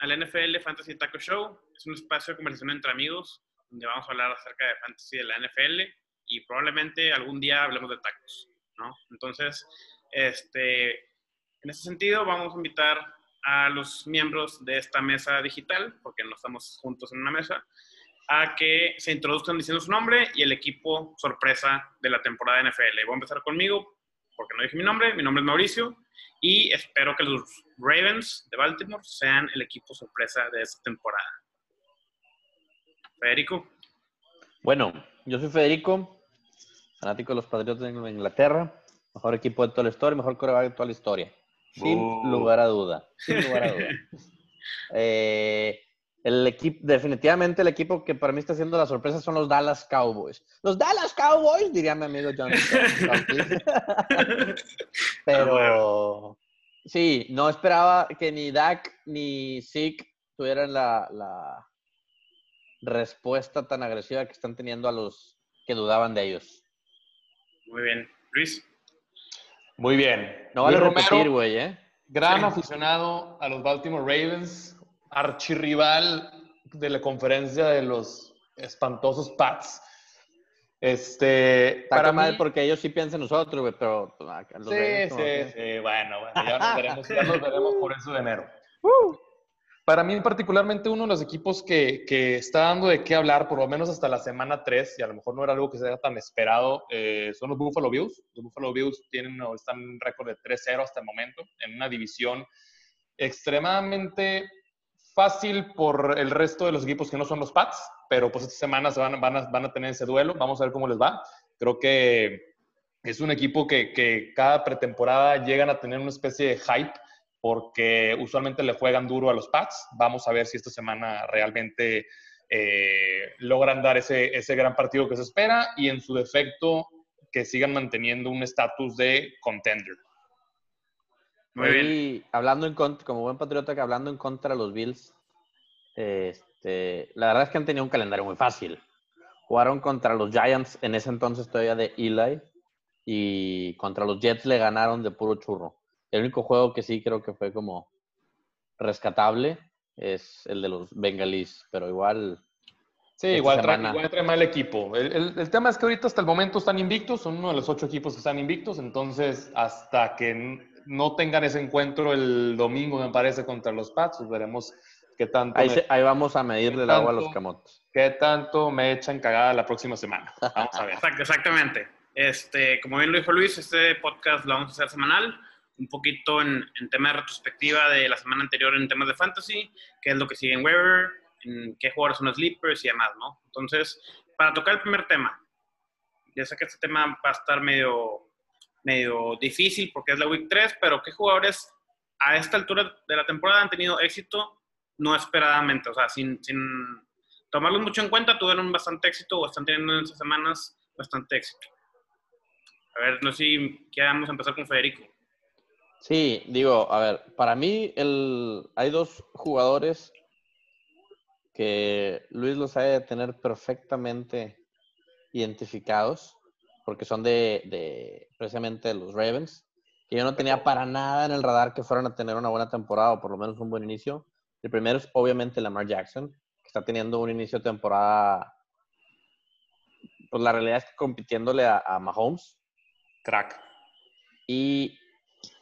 al NFL Fantasy Taco Show. Es un espacio de conversación entre amigos donde vamos a hablar acerca de fantasy de la NFL y probablemente algún día hablemos de tacos, ¿no? Entonces, este, en ese sentido, vamos a invitar a los miembros de esta mesa digital, porque no estamos juntos en una mesa, a que se introduzcan diciendo su nombre y el equipo sorpresa de la temporada de NFL. Voy a empezar conmigo, porque no dije mi nombre. Mi nombre es Mauricio y espero que los Ravens de Baltimore sean el equipo sorpresa de esta temporada. Federico. Bueno, yo soy Federico, fanático de los Patriotas de Inglaterra, mejor equipo de toda la historia, mejor coreback de toda la historia. Sin Uh. lugar a duda. Sin lugar a duda. Eh, el equipo, definitivamente el equipo que para mí está haciendo la sorpresa son los Dallas Cowboys. Los Dallas Cowboys, diría mi amigo John. Pero sí, no esperaba que ni Dak ni Zeke tuvieran la, la respuesta tan agresiva que están teniendo a los que dudaban de ellos. Muy bien. Luis. Muy bien. No vale Luis repetir, güey, ¿eh? Gran Sí. aficionado a los Baltimore Ravens, archirrival de la conferencia de los espantosos Pats. Este, Está para mal mí, porque ellos sí piensan en nosotros, güey, pero pues, a- a los sí, sí, que- sí, bueno, bueno, ya nos veremos, ya nos veremos por eso de enero. Para mí, particularmente, uno de los equipos que, que está dando de qué hablar, por lo menos hasta la semana 3, y a lo mejor no era algo que sea tan esperado, eh, son los Buffalo Bills. Los Buffalo Bills tienen, o están en un récord de 3-0 hasta el momento, en una división extremadamente fácil por el resto de los equipos que no son los Pats, pero pues esta semana se van, van, a, van a tener ese duelo. Vamos a ver cómo les va. Creo que es un equipo que, que cada pretemporada llegan a tener una especie de hype porque usualmente le juegan duro a los Pats. Vamos a ver si esta semana realmente eh, logran dar ese, ese gran partido que se espera y en su defecto que sigan manteniendo un estatus de contender. Muy bien. Y hablando en contra, como buen patriota, que hablando en contra de los Bills, este, la verdad es que han tenido un calendario muy fácil. Jugaron contra los Giants en ese entonces todavía de Eli y contra los Jets le ganaron de puro churro. El único juego que sí creo que fue como rescatable es el de los Bengalis, pero igual Sí, igual trae, semana. igual trae mal equipo. El, el- el tema es que ahorita hasta el momento están invictos, son uno de los ocho equipos que están invictos, entonces hasta que no tengan ese encuentro el domingo, me parece, contra los Pats, pues veremos qué tanto, ahí, me, se- ahí vamos a medirle el agua a los camotes. qué tanto me echan cagada la próxima semana. Vamos a ver. Exact- exactamente. Este, como bien lo dijo Luis, este podcast lo vamos a hacer semanal, un poquito en, en tema de retrospectiva de la semana anterior en temas de fantasy, qué es lo que sigue en Weber, en qué jugadores son sleepers y demás, ¿no? Entonces, para tocar el primer tema, ya sé que este tema va a estar medio, medio difícil porque es la Week 3, pero ¿qué jugadores a esta altura de la temporada han tenido éxito no esperadamente? O sea, sin, sin tomarlos mucho en cuenta, tuvieron bastante éxito o están teniendo en estas semanas bastante éxito. A ver, no sé si queramos empezar con Federico. Sí, digo, a ver, para mí el, hay dos jugadores que Luis los ha de tener perfectamente identificados, porque son de, de precisamente los Ravens, que yo no tenía para nada en el radar que fueran a tener una buena temporada o por lo menos un buen inicio. El primero es obviamente Lamar Jackson, que está teniendo un inicio de temporada, pues la realidad es que compitiéndole a, a Mahomes, Crack. y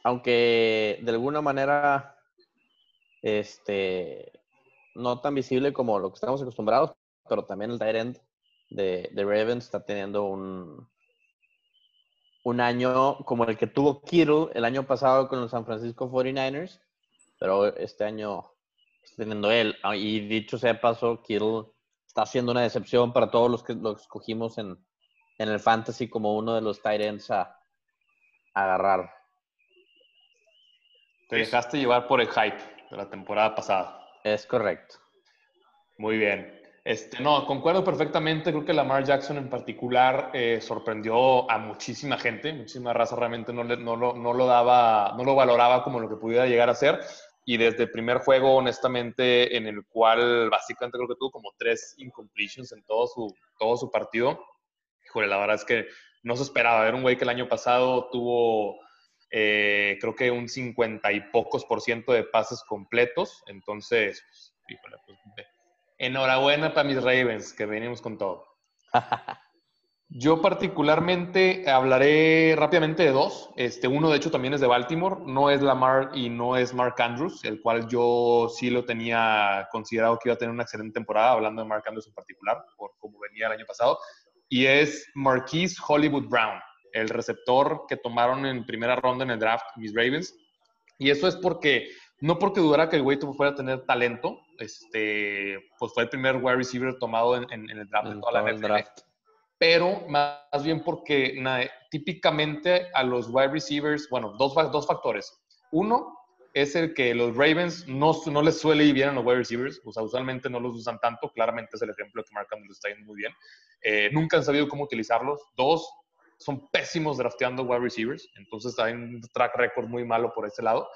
aunque de alguna manera, este, no tan visible como lo que estamos acostumbrados, pero también el tight end de, de Ravens está teniendo un, un año como el que tuvo Kittle el año pasado con los San Francisco 49ers, pero este año teniendo él. Ah, Y dicho sea paso, Kittle está siendo una decepción para todos los que lo escogimos en, en el fantasy como uno de los tight ends a, a agarrar. Te dejaste llevar por el hype de la temporada pasada. Es correcto. Muy bien. Este, no, concuerdo perfectamente. Creo que Lamar Jackson en particular eh, sorprendió a muchísima gente. Muchísima raza realmente no, le- no, lo, no lo daba, no lo valoraba como lo que pudiera llegar a ser. Y desde el primer juego, honestamente, en el cual básicamente creo que tuvo como tres incompletions en todo su, todo su partido. Híjole, la verdad es que no se esperaba. Era un güey que el año pasado tuvo eh, creo que un 50 y pocos por ciento de pases completos. Entonces, pues, híjole, pues, enhorabuena para mis Ravens, que venimos con todo. Yo particularmente hablaré rápidamente de dos. Este, uno, de hecho, también es de Baltimore. No es Lamar y no es Mark Andrews, el cual yo sí lo tenía considerado que iba a tener una excelente temporada, hablando de Mark Andrews en particular, por cómo venía el año pasado. Y es Marquise Hollywood Brown, el receptor que tomaron en primera ronda en el draft, mis Ravens. Y eso es porque, no porque dudara que el güey fuera a tener talento, este, pues fue el primer wide receiver tomado en, el draft de toda la NFL pero más bien porque típicamente a los wide receivers, bueno, dos, dos factores. Uno es el que los Ravens no, no les suele ir bien a los wide receivers, o sea, usualmente no los usan tanto, claramente es el ejemplo que Mark Andrews está yendo muy bien. Eh, nunca han sabido cómo utilizarlos. Dos, son pésimos drafteando wide receivers, entonces hay un track record muy malo por ese lado.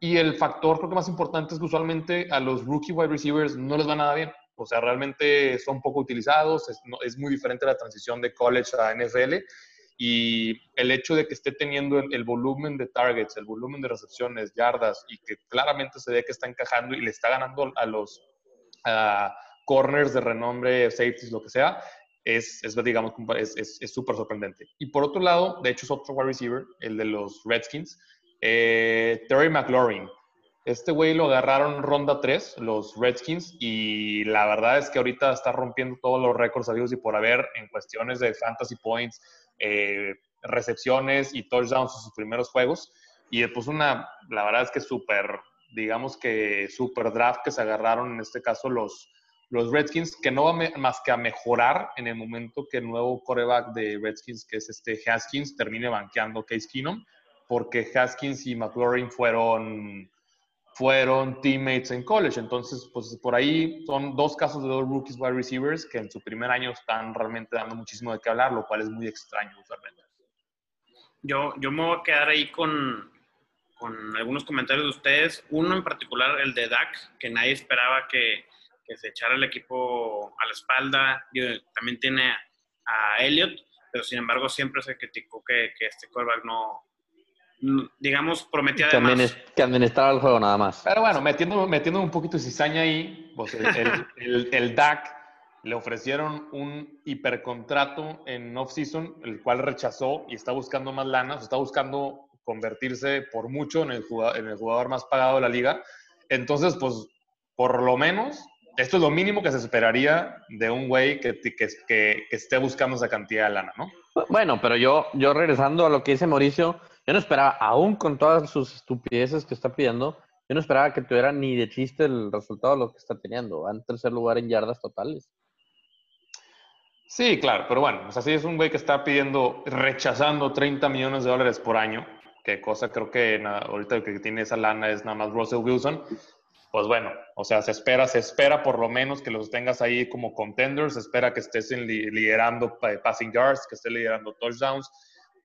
Y el factor creo que más importante es que usualmente a los rookie wide receivers no les va nada bien. O sea, realmente son poco utilizados, es, muy diferente la transición de college a NFL y el hecho de que esté teniendo el, volumen de targets, el volumen de recepciones, yardas y que claramente se ve que está encajando y le está ganando a los corners de renombre, safeties, lo que sea, es, es digamos, es súper sorprendente. Y por otro lado, de hecho es otro wide receiver, el de los Redskins, eh, Terry McLaurin. Este güey lo agarraron ronda 3, los Redskins, y la verdad es que ahorita está rompiendo todos los récords habidos y por haber en cuestiones de fantasy points, eh, recepciones y touchdowns en sus primeros juegos. Y después una, la verdad es que súper, digamos que súper draft que se agarraron en este caso los, los Redskins, que no va más que a mejorar en el momento que el nuevo coreback de Redskins, que es este Haskins, termine banqueando Case Keenum, porque Haskins y McLaurin fueron fueron teammates en college. Entonces, pues por ahí son dos casos de dos rookies wide receivers que en su primer año están realmente dando muchísimo de qué hablar, lo cual es muy extraño usualmente. Yo, yo me voy a quedar ahí con, con algunos comentarios de ustedes. Uno en particular, el de Dak, que nadie esperaba que, que se echara el equipo a la espalda. también tiene a Elliot, pero sin embargo siempre se criticó que, que este quarterback no, digamos, prometía que más. que administrar el juego nada más. Pero bueno, metiendo, metiendo un poquito de cizaña ahí, pues el, el, DAC le ofrecieron un hipercontrato en off-season, el cual rechazó y está buscando más lana, está buscando convertirse por mucho en el, jugador, en el jugador más pagado de la liga. Entonces, pues, por lo menos, esto es lo mínimo que se esperaría de un güey que, que, que, que esté buscando esa cantidad de lana, ¿no? Bueno, pero yo, yo regresando a lo que dice Mauricio, yo no esperaba, aún con todas sus estupideces que está pidiendo, yo no esperaba que tuviera ni de chiste el resultado de lo que está teniendo. Va en tercer lugar en yardas totales. Sí, claro, pero bueno, o sea, es un güey que está pidiendo, rechazando 30 millones de dólares por año, que cosa creo que ahorita el que tiene esa lana es nada más Russell Wilson. Pues bueno, o sea, se espera, se espera por lo menos que los tengas ahí como contenders, se espera que estés liderando passing yards, que estés liderando touchdowns,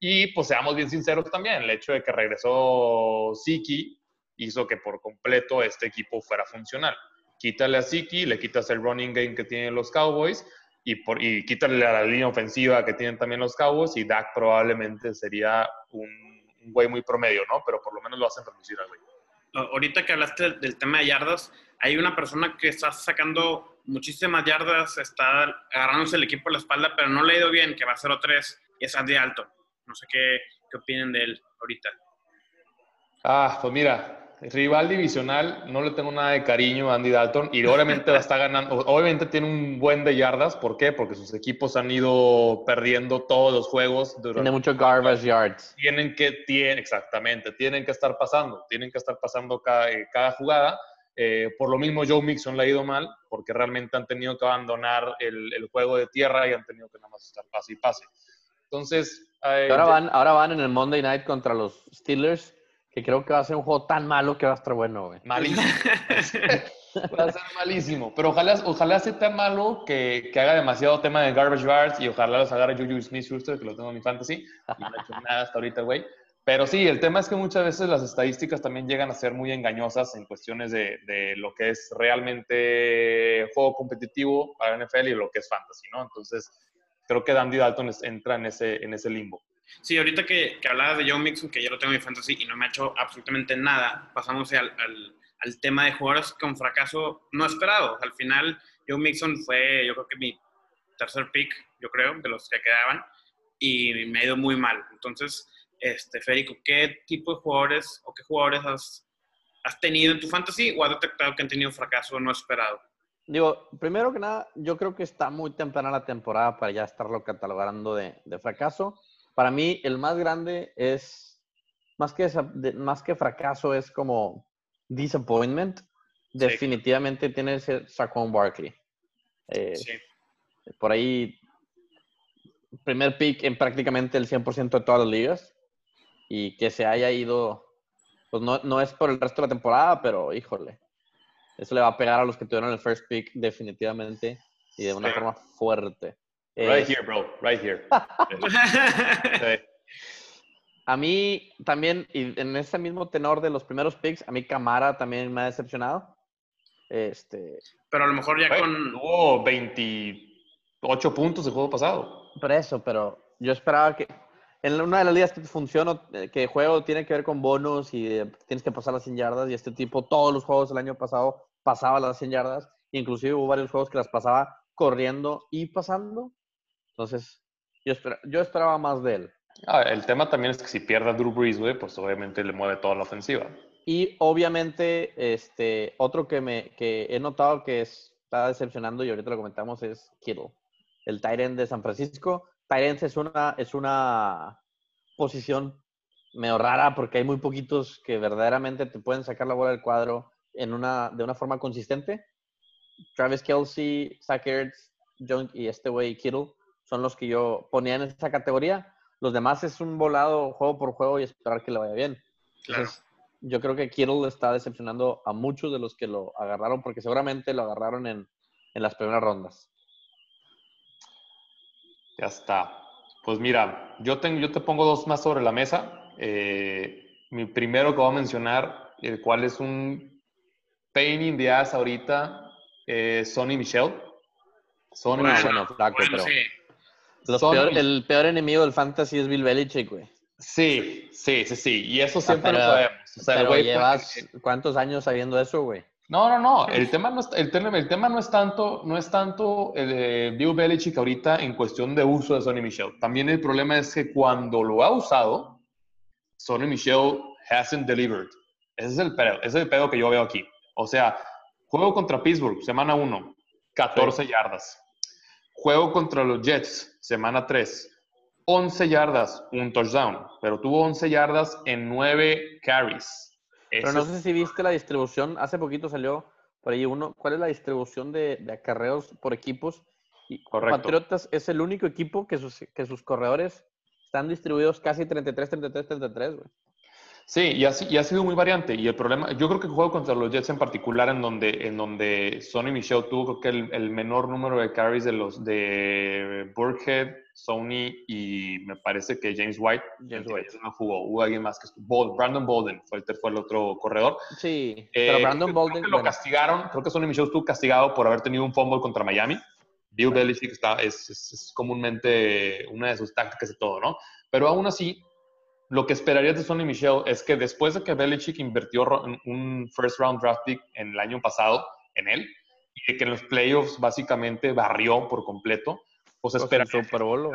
y pues seamos bien sinceros también, el hecho de que regresó Siki hizo que por completo este equipo fuera funcional. Quítale a Siki, le quitas el running game que tienen los Cowboys y, por, y quítale a la línea ofensiva que tienen también los Cowboys y Dak probablemente sería un, güey muy promedio, ¿no? Pero por lo menos lo hacen reducir al güey. Ahorita que hablaste del tema de yardas, hay una persona que está sacando muchísimas yardas, está agarrándose el equipo a la espalda, pero no le ha ido bien, que va a 0-3 y es Andy Alto. No sé qué, qué opinen de él ahorita. Ah, pues mira, rival divisional, no le tengo nada de cariño a Andy Dalton y obviamente está ganando, obviamente tiene un buen de yardas, ¿por qué? Porque sus equipos han ido perdiendo todos los juegos. tiene mucho garbage yards. Tienen que, tiene, exactamente, tienen que estar pasando, tienen que estar pasando cada, eh, cada jugada. Eh, por lo mismo Joe Mixon le ha ido mal, porque realmente han tenido que abandonar el, el juego de tierra y han tenido que nada más estar pase y pase. Entonces, ahora, van, ahora van en el Monday Night contra los Steelers, que creo que va a ser un juego tan malo que va a estar bueno, güey. Malísimo. va a ser malísimo. Pero ojalá, ojalá sea tan malo que, que, haga demasiado tema de garbage yards y ojalá los agarre Juju Smith-Schuster, que lo tengo en mi fantasy. Y no ha hecho nada hasta ahorita, güey. Pero sí, el tema es que muchas veces las estadísticas también llegan a ser muy engañosas en cuestiones de, de lo que es realmente juego competitivo para NFL y lo que es fantasy, ¿no? Entonces, creo que Dandy Dalton entra en ese, en ese limbo. Sí, ahorita que, que hablabas de Joe Mixon, que ya lo tengo en mi fantasy y no me ha hecho absolutamente nada, pasamos al, al, al tema de jugadores con fracaso no esperado. Al final, Joe Mixon fue, yo creo que mi tercer pick, yo creo, de los que quedaban, y me ha ido muy mal. Entonces, este, Federico, ¿qué tipo de jugadores o qué jugadores has, has tenido en tu fantasy o has detectado que han tenido fracaso no esperado? Digo, primero que nada, yo creo que está muy temprana la temporada para ya estarlo catalogando de, de fracaso. Para mí, el más grande es, más que, más que fracaso, es como disappointment. Definitivamente tiene que ser Saquon Barkley. Eh, sí. Por ahí, primer pick en prácticamente el 100% de todas las ligas. Y que se haya ido, pues no, no es por el resto de la temporada, pero híjole, eso le va a pegar a los que tuvieron el first pick definitivamente y de una sí. forma fuerte. Right here, bro. Right here. sí. A mí también, y en ese mismo tenor de los primeros picks, a mí Camara también me ha decepcionado. Este, pero a lo mejor ya con... Tuvo 28 puntos el juego pasado. por eso, pero yo esperaba que en una de las ligas que funciona, eh, que juego tiene que ver con bonos y eh, tienes que pasar las 100 yardas, y este tipo, todos los juegos el año pasado pasaba las 100 yardas, inclusive hubo varios juegos que las pasaba corriendo y pasando. Entonces, yo, esper- yo esperaba más de él. Ah, el tema también es que si pierde a Drew Brees, güey, pues obviamente le mueve toda la ofensiva. Y obviamente, este, otro que, me, que he notado que es- está decepcionando y ahorita lo comentamos es Kittle, el end de San Francisco. Ends es una, es una posición medio rara porque hay muy poquitos que verdaderamente te pueden sacar la bola del cuadro en una, de una forma consistente. Travis Kelsey, Zach Ertz, John y este güey Kittle son los que yo ponía en esa categoría. Los demás es un volado juego por juego y esperar que le vaya bien. Claro. Entonces, yo creo que Kittle está decepcionando a muchos de los que lo agarraron, porque seguramente lo agarraron en, en las primeras rondas. Ya está. Pues mira, yo, tengo, yo te pongo dos más sobre la mesa. Eh, mi primero que voy a mencionar, el cual es un pain in the ass ahorita, eh, Sonny Michel. Sonny Bueno, Michel. bueno, flaco, Bueno, pero sí. los Sonny peor- Michel. el peor enemigo del fantasy es Bill Belichick, güey. Sí, sí, sí, sí. Y eso siempre pero- lo sabemos. O sea, el Pero güey, llevas porque- cuántos años sabiendo eso, güey. No, no, no. El tema no es, el tema, el tema no es tanto, no es tanto el de Bill Belichick ahorita en cuestión de uso de Sonny Michel. También el problema es que cuando lo ha usado, Sonny Michel hasn't delivered. Ese es el pedo, ese es el pedo que yo veo aquí. O sea, juego contra Pittsburgh, semana 1, 14 yardas. Juego contra los Jets, semana 3, 11 yardas, un touchdown. Pero tuvo 11 yardas en 9 carries. Pero no sé si viste la distribución. Hace poquito salió por ahí uno. ¿Cuál es la distribución de, de acarreos por equipos? Y Correcto. Patriotas es el único equipo que sus, que sus corredores están distribuidos casi 33, 33, 33, güey. Sí, y ha, y ha sido muy variante. Y el problema, yo creo que el juego contra los Jets en particular, en donde, en donde Sonny Michel tuvo creo que el, el menor número de carries de los de Burkhead, Sony y me parece que James White. James White. no jugó. Hubo alguien más que estuvo. Brandon Bolden fue el, fue el otro corredor. Sí, Eh, pero Brandon creo Bolden. Que lo bueno, castigaron. Creo que Sonny Michel estuvo castigado por haber tenido un fumble contra Miami. Bill Belichick está, es, es- es comúnmente una de sus tácticas y todo, ¿no? Pero aún así, lo que esperarías de Sonny Michel es que después de que Belichick invirtió un first round draft pick en el año pasado en él y de que en los playoffs básicamente barrió por completo, pues pues, esperaría que Super Bowl,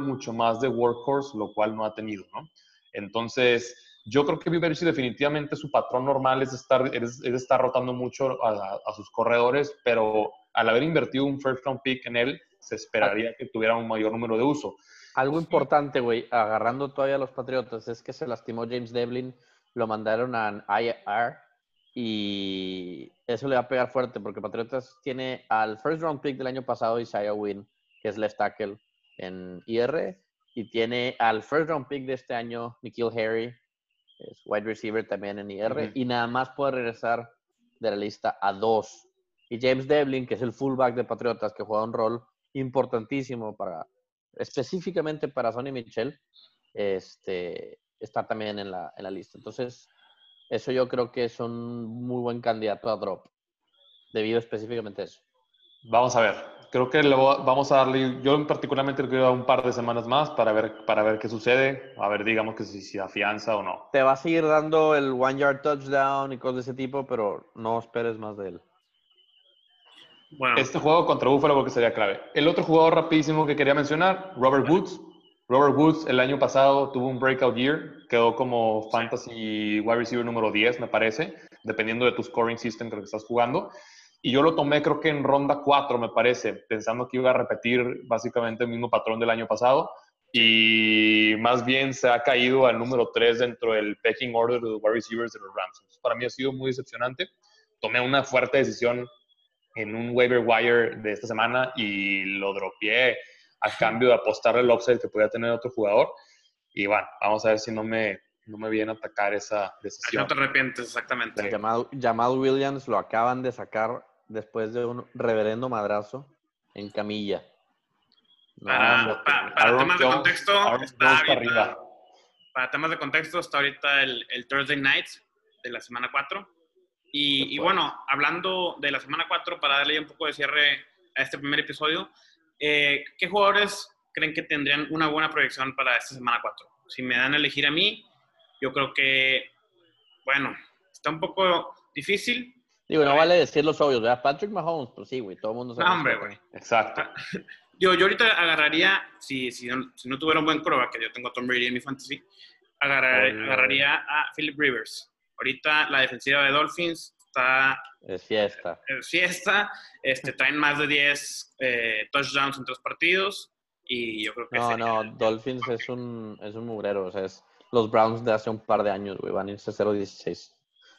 mucho más de workhorse, lo cual no ha tenido, ¿no? Entonces, yo creo que Bill Belichick definitivamente su patrón normal es estar, es, es estar rotando mucho a, a sus corredores, pero al haber invertido un first round pick en él, se esperaría que tuviera un mayor número de uso. Algo importante, güey, agarrando todavía a los Patriotas, es que se lastimó James Devlin, lo mandaron a IR y eso le va a pegar fuerte porque Patriotas tiene al first round pick del año pasado Isaiah Wynn, que es left tackle en IR, y tiene al first round pick de este año Nikhil Harry, es wide receiver también en IR, y nada más puede regresar de la lista a dos. Y James Devlin, que es el fullback de Patriotas, que juega un rol importantísimo para específicamente para Sonny Michel, este, está también en la, en la lista. Entonces, eso yo creo que es un muy buen candidato a drop, debido específicamente a eso. Vamos a ver. Creo que vamos a darle, yo particularmente le quiero dar un par de semanas más para ver, para ver qué sucede, a ver, digamos que si, si afianza o no. Te va a seguir dando el one yard touchdown y cosas de ese tipo, pero no esperes más de él. Bueno. Este juego contra Buffalo creo que sería clave. El otro jugador rapidísimo que quería mencionar, Robert Woods. Robert Woods el año pasado tuvo un breakout year, quedó como fantasy wide receiver número 10, me parece, dependiendo de tu scoring system que estás jugando. Y yo lo tomé creo que en ronda 4, me parece, pensando que iba a repetir básicamente el mismo patrón del año pasado. Y más bien se ha caído al número 3 dentro del pecking order de los wide receivers de los Rams. para mí ha sido muy decepcionante. Tomé una fuerte decisión en un waiver wire de esta semana y lo dropeé a cambio de apostar el upside que podía tener otro jugador. Y bueno, vamos a ver si no me, no me viene a atacar esa decisión. No te arrepientes, exactamente. Jamal, Williams lo acaban de sacar después de un reverendo madrazo en camilla. para, temas de contexto, está arriba. para temas de contexto, está ahorita el, el Thursday Night de la semana 4. Y, y, bueno, hablando de la semana 4, para darle un poco de cierre a este primer episodio, eh, ¿qué jugadores creen que tendrían una buena proyección para esta semana 4? Si me dan a elegir a mí, yo creo que, bueno, está un poco difícil, Digo, no vale decir los obvios, ¿verdad? Patrick Mahomes, pues sí, güey, todo el mundo sabe. No, hombre, güey. Exacto. Yo, yo ahorita agarraría, si, si, no, si no tuviera un buen coreback, que yo tengo a Tom Brady en mi fantasy, agarraría a Philip Rivers. Ahorita la defensiva de Dolphins está... Es fiesta. Es fiesta. Este, traen más de 10 eh, touchdowns en tres partidos y yo creo que... No, no, Dolphins es un, es un mugrero. O sea, es los Browns de hace un par de años, güey, van a irse 0-16.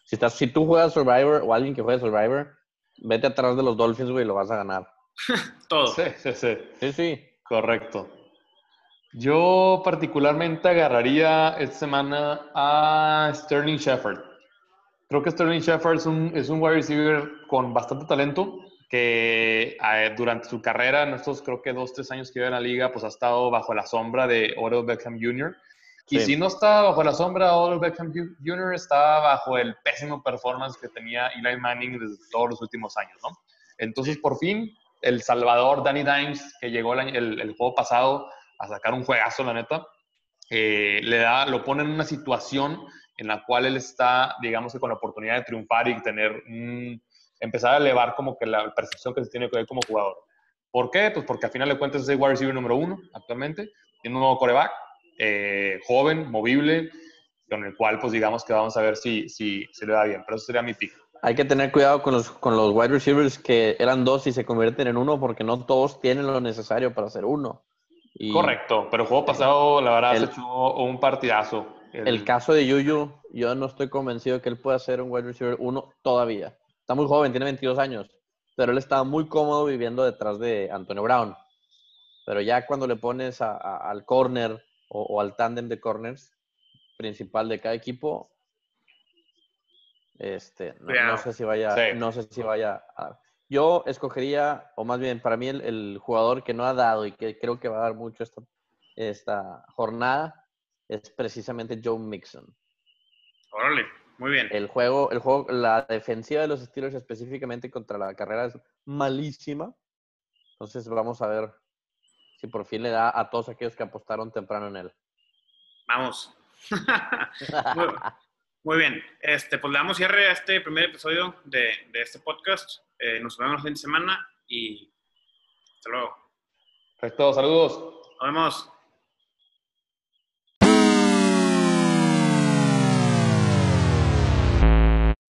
Si, estás, si tú juegas Survivor o alguien que juegue Survivor, vete atrás de los Dolphins, güey, y lo vas a ganar. Todo. Sí, sí, sí. Sí, sí. Correcto. Yo particularmente agarraría esta semana a Sterling Shepard. Creo que Sterling Shepard es un, es un wide receiver con bastante talento que eh, durante su carrera, en estos creo que dos, tres años que lleva en la liga, pues ha estado bajo la sombra de Odell Beckham Jr. Y si no está bajo la sombra de Odell Beckham Jr., está bajo el pésimo performance que tenía Eli Manning desde todos los últimos años, ¿no? Entonces, por fin, el Salvador Danny Dimes, que llegó el, el, juego pasado a sacar un juegazo, la neta, eh, le da, lo pone en una situación en la cual él está, digamos con la oportunidad de triunfar y tener empezar a elevar como que la percepción que se tiene que ver como jugador. ¿Por qué? Pues porque al final de cuentas es el wide receiver número uno actualmente, tiene un nuevo coreback, eh, joven, movible, con el cual pues digamos que vamos a ver si, si, se le da bien, pero eso sería mi pick. Hay que tener cuidado con los, con los wide receivers que eran dos y se convierten en uno porque no todos tienen lo necesario para ser uno. Correcto, pero el juego pasado la verdad se echó un partidazo. El, caso de Yuyu, yo no estoy convencido que él pueda ser un wide receiver uno todavía. Está muy joven, tiene 22 años, pero él estaba muy cómodo viviendo detrás de Antonio Brown. Pero ya cuando le pones al corner o, al tándem de corners principal de cada equipo, este, no, sé si vaya, no sé si vaya a... Yo escogería, o más bien, para mí el, jugador que no ha dado y que creo que va a dar mucho esta, esta jornada es precisamente Joe Mixon. Órale, muy bien. El juego, el juego, la defensiva de los Steelers específicamente contra la carrera es malísima. Entonces vamos a ver si por fin le da a todos aquellos que apostaron temprano en él. Vamos. muy, bien. Este, pues le damos cierre a este primer episodio de, este podcast. Eh, nos vemos la fin de semana y hasta luego. Perfecto, saludos. Nos vemos.